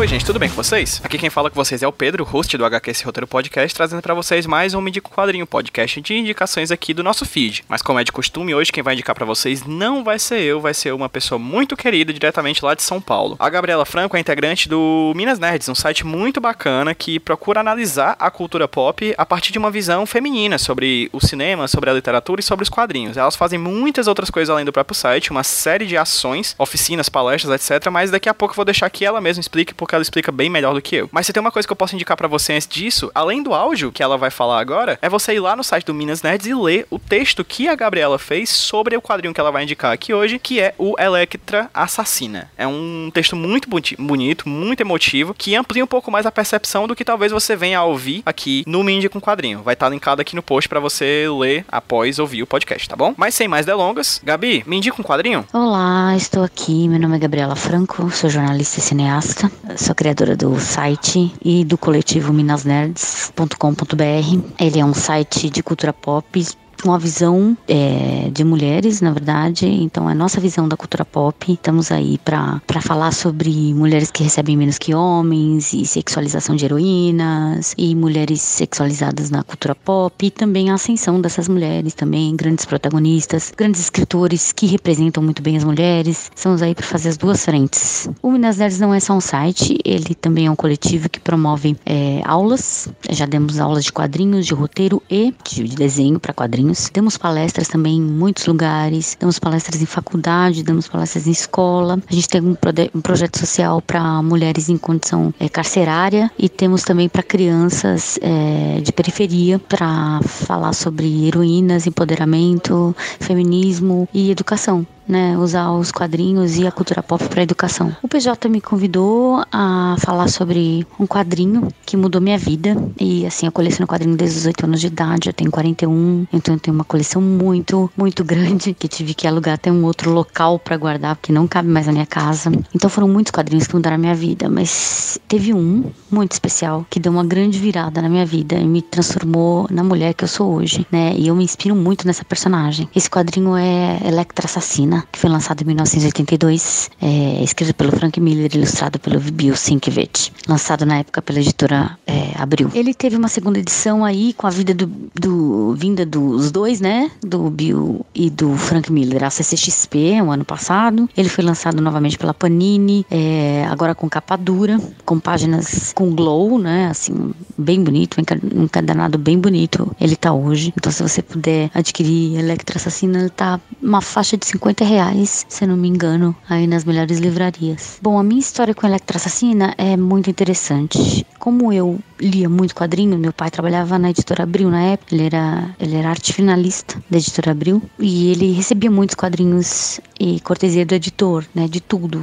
Oi, gente, tudo bem com vocês? Aqui quem fala com vocês é o Pedro, host do HQ Esse Roteiro Podcast, trazendo para vocês mais um Indico Quadrinho, podcast de indicações aqui do nosso feed. Mas como é de costume, hoje quem vai indicar para vocês não vai ser eu, vai ser uma pessoa muito querida diretamente lá de São Paulo. A Gabriela Franco é integrante do Minas Nerds, um site muito bacana que procura analisar a cultura pop a partir de uma visão feminina sobre o cinema, sobre a literatura e sobre os quadrinhos. Elas fazem muitas outras coisas além do próprio site, uma série de ações, oficinas, palestras, etc. Mas daqui a pouco eu vou deixar que ela mesma explique porque ela explica bem melhor do que eu. Mas se tem uma coisa que eu posso indicar para você antes disso, além do áudio que ela vai falar agora, é você ir lá no site do Minas Nerds e ler o texto que a Gabriela fez sobre o quadrinho que ela vai indicar aqui hoje, que é o Electra Assassina. É um texto muito bonito, muito emotivo, que amplia um pouco mais a percepção do que talvez você venha a ouvir aqui no Mindy com Quadrinho. Vai estar linkado aqui no post para você ler após ouvir o podcast, tá bom? Mas sem mais delongas, Gabi, me indica um quadrinho? Olá, estou aqui. Meu nome é Gabriela Franco, sou jornalista e cineasta. Sou criadora do site e do coletivo minasnerds.com.br. Ele é um site de cultura pop uma visão é, de mulheres, na verdade. Então, é a nossa visão da cultura pop. Estamos aí para falar sobre mulheres que recebem menos que homens, e sexualização de heroínas, e mulheres sexualizadas na cultura pop, e também a ascensão dessas mulheres, também grandes protagonistas, grandes escritores que representam muito bem as mulheres. Estamos aí para fazer as duas frentes. O Minas Nerds não é só um site, ele também é um coletivo que promove é, aulas. Já demos aulas de quadrinhos, de roteiro e de desenho para quadrinhos Demos palestras também em muitos lugares, damos palestras em faculdade, damos palestras em escola. A gente tem um, um projeto social para mulheres em condição é, carcerária e temos também para crianças é, de periferia para falar sobre heroínas, empoderamento, feminismo e educação né, usar os quadrinhos e a cultura pop para educação. O PJ me convidou a falar sobre um quadrinho que mudou minha vida e assim, eu coleciono quadrinho desde os 8 anos de idade, eu tenho 41, então eu tenho uma coleção muito, muito grande que tive que alugar até um outro local para guardar porque não cabe mais na minha casa. Então foram muitos quadrinhos que mudaram a minha vida, mas teve um muito especial que deu uma grande virada na minha vida e me transformou na mulher que eu sou hoje, né? E eu me inspiro muito nessa personagem. Esse quadrinho é Electra Assassina que foi lançado em 1982, é, escrito pelo Frank Miller, ilustrado pelo Bill Sienkiewicz, lançado na época pela editora é, Abril. Ele teve uma segunda edição aí com a vida do, do vinda dos dois, né, do Bill e do Frank Miller, a CCXP, um ano passado. Ele foi lançado novamente pela Panini, é, agora com capa dura, com páginas com glow, né, assim, bem bonito, um encadenado bem bonito. Ele tá hoje. Então, se você puder adquirir Electra Assassina, ele tá uma faixa de 50 reais, se não me engano, aí nas melhores livrarias. Bom, a minha história com Electra Assassina é muito interessante. Como eu lia muito quadrinho, meu pai trabalhava na editora Abril na época, ele era, ele era arte finalista da editora Abril e ele recebia muitos quadrinhos e cortesia do editor, né, de tudo,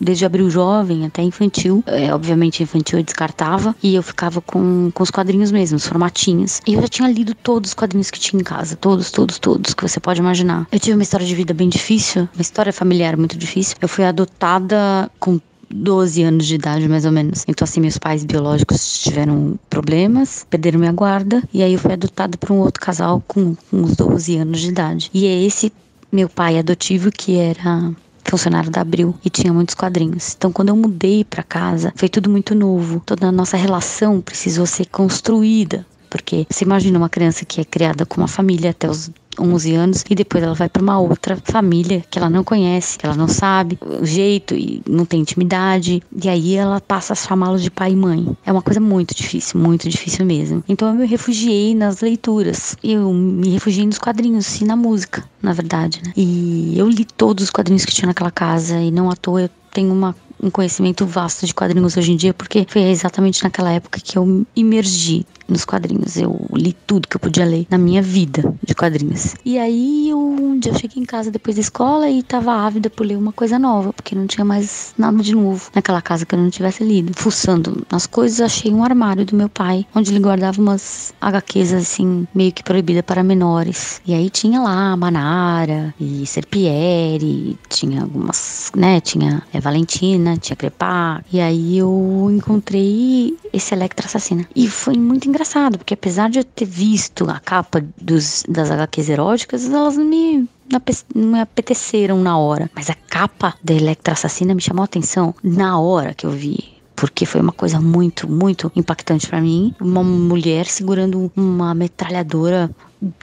desde abril jovem até infantil. É, obviamente, infantil eu descartava e eu ficava com, com os quadrinhos mesmo, os formatinhos. E eu já tinha lido todos os quadrinhos que tinha em casa, todos, todos, todos, que você pode imaginar. Eu tive uma história de vida bem difícil, uma história familiar muito difícil. Eu fui adotada com 12 anos de idade, mais ou menos. Então, assim, meus pais biológicos tiveram problemas, perderam minha guarda, e aí eu fui adotada por um outro casal com, uns 12 anos de idade. E é esse meu pai adotivo que era funcionário da Abril e tinha muitos quadrinhos. Então, quando eu mudei para casa, foi tudo muito novo. Toda a nossa relação precisou ser construída. Porque você imagina uma criança que é criada com uma família até os 11 anos e depois ela vai para uma outra família que ela não conhece, que ela não sabe o jeito e não tem intimidade. E aí ela passa a chamá-los de pai e mãe. É uma coisa muito difícil, muito difícil mesmo. Então eu me refugiei nas leituras. Eu me refugiei nos quadrinhos e na música, na verdade, né? E eu li todos os quadrinhos que tinha naquela casa e não à toa eu tenho uma um conhecimento vasto de quadrinhos hoje em dia, porque foi exatamente naquela época que eu imergi nos quadrinhos. Eu li tudo que eu podia ler na minha vida de quadrinhos. E aí eu, um dia eu cheguei em casa depois da escola e tava ávida por ler uma coisa nova, porque não tinha mais nada de novo naquela casa que eu não tivesse lido. Fuçando nas coisas, achei um armário do meu pai, onde ele guardava umas HQs assim, meio que proibida para menores. E aí tinha lá Manara e Serpieri, tinha algumas, né, tinha é, Valentina tinha crepar. E aí eu encontrei esse Electra assassina. E foi muito engraçado, porque apesar de eu ter visto a capa dos, das HQs eróticas, elas não me não apeteceram na hora. Mas a capa da Electra Assassina me chamou a atenção na hora que eu vi porque foi uma coisa muito, muito impactante para mim. Uma mulher segurando uma metralhadora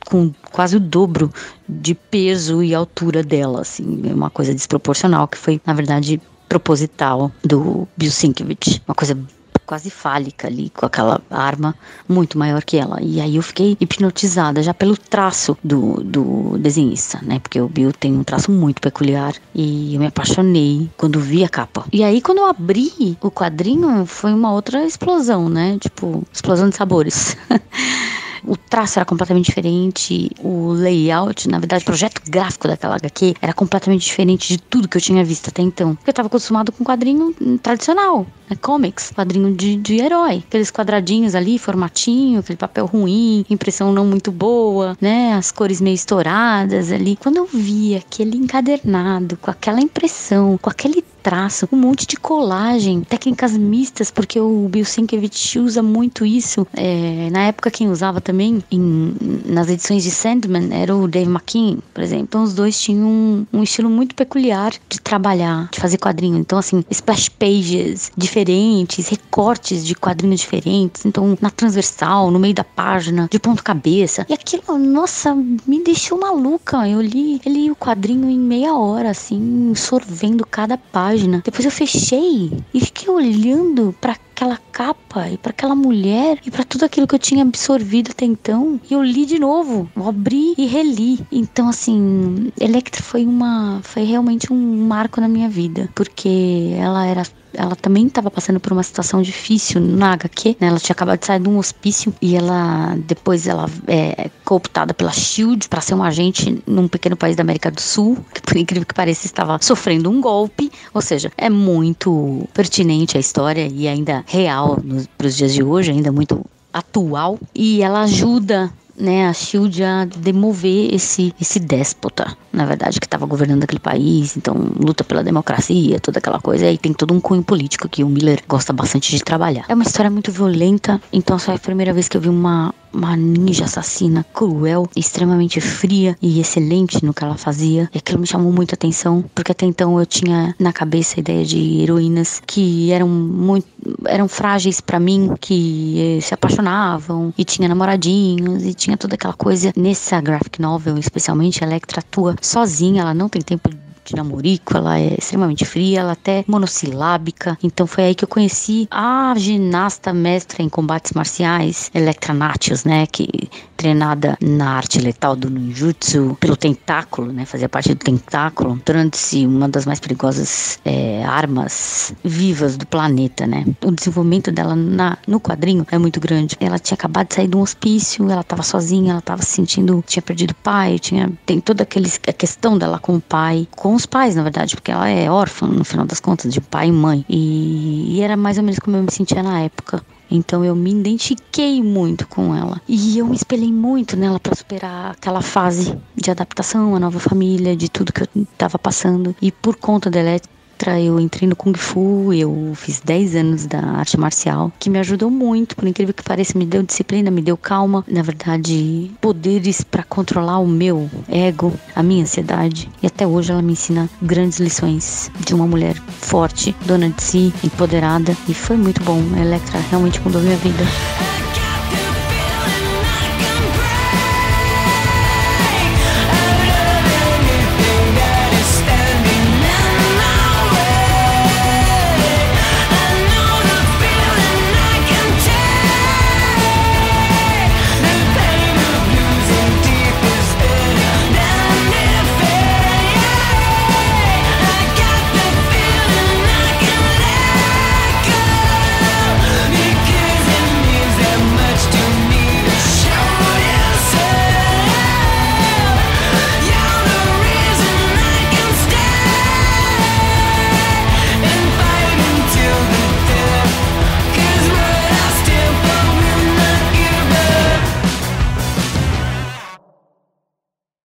com quase o dobro de peso e altura dela, assim, uma coisa desproporcional que foi, na verdade, proposital do Bill Sienkiewicz, uma coisa quase fálica ali, com aquela arma muito maior que ela. E aí eu fiquei hipnotizada já pelo traço do, do desenhista, né? Porque o Bill tem um traço muito peculiar e eu me apaixonei quando vi a capa. E aí quando eu abri o quadrinho foi uma outra explosão, né? Tipo, explosão de sabores. o traço era completamente diferente, o layout, na verdade, o projeto gráfico daquela HQ era completamente diferente de tudo que eu tinha visto até então. Porque eu estava acostumado com quadrinho tradicional, né, comics, quadrinho de, de herói. Aqueles quadradinhos ali, formatinho, aquele papel ruim, impressão não muito boa, né? As cores meio estouradas ali. Quando eu vi aquele encadernado, com aquela impressão, com aquele traço, um monte de colagem, técnicas mistas, porque o Bill Sienkiewicz usa muito isso. É, na época, quem usava também em, nas edições de Sandman era o Dave McKean, por exemplo. Então, os dois tinham um, um estilo muito peculiar de trabalhar, de fazer quadrinho. Então, assim, splash pages diferentes, recortes de quadrinhos diferentes. Então, na transversal, no meio da página, de ponto cabeça. E aquilo, nossa, me deixou maluca. Eu li, eu li o quadrinho em meia hora, assim, sorvendo cada página. Depois eu fechei e fiquei olhando para aquela capa e para aquela mulher e para tudo aquilo que eu tinha absorvido até então. E eu li de novo, eu abri e reli. Então assim, Electra foi uma foi realmente um marco na minha vida, porque ela era ela também estava passando por uma situação difícil na HQ, né? Ela tinha acabado de sair de um hospício e ela depois ela é cooptada pela Shield para ser um agente num pequeno país da América do Sul, que por incrível que pareça estava sofrendo um golpe, ou seja, é muito pertinente a história e ainda real para os dias de hoje, ainda muito atual e ela ajuda né, a Shield a demover esse, esse déspota, na verdade, que estava governando aquele país, então luta pela democracia, toda aquela coisa, e tem todo um cunho político que o Miller gosta bastante de trabalhar. É uma história muito violenta, então essa é a primeira vez que eu vi uma, uma ninja assassina cruel, extremamente fria e excelente no que ela fazia, e aquilo me chamou muito a atenção, porque até então eu tinha na cabeça a ideia de heroínas que eram muito eram frágeis para mim, que se apaixonavam e tinha namoradinhos e tinha toda aquela coisa. Nessa graphic novel, especialmente, a Electra atua sozinha, ela não tem tempo de namorico, ela é extremamente fria, ela é até monossilábica. Então foi aí que eu conheci a ginasta mestra em combates marciais, Electra Natius, né, que treinada na arte letal do ninjutsu pelo tentáculo, né, fazia parte do tentáculo, tornando-se uma das mais perigosas é, armas vivas do planeta, né. O desenvolvimento dela na, no quadrinho é muito grande. Ela tinha acabado de sair de um hospício, ela estava sozinha, ela estava se sentindo, tinha perdido o pai, tinha tem toda aquele, a questão dela com o pai, com os pais, na verdade, porque ela é órfã, no final das contas, de pai e mãe. E, e era mais ou menos como eu me sentia na época. Então eu me identifiquei muito com ela. E eu me espelhei muito nela para superar aquela fase de adaptação à nova família, de tudo que eu estava passando. E por conta dela, eu entrei no Kung Fu, eu fiz 10 anos da arte marcial, que me ajudou muito, por incrível que pareça, me deu disciplina, me deu calma, na verdade, poderes para controlar o meu ego, a minha ansiedade. E até hoje ela me ensina grandes lições de uma mulher forte, dona de si, empoderada, e foi muito bom. A Electra realmente mudou minha vida.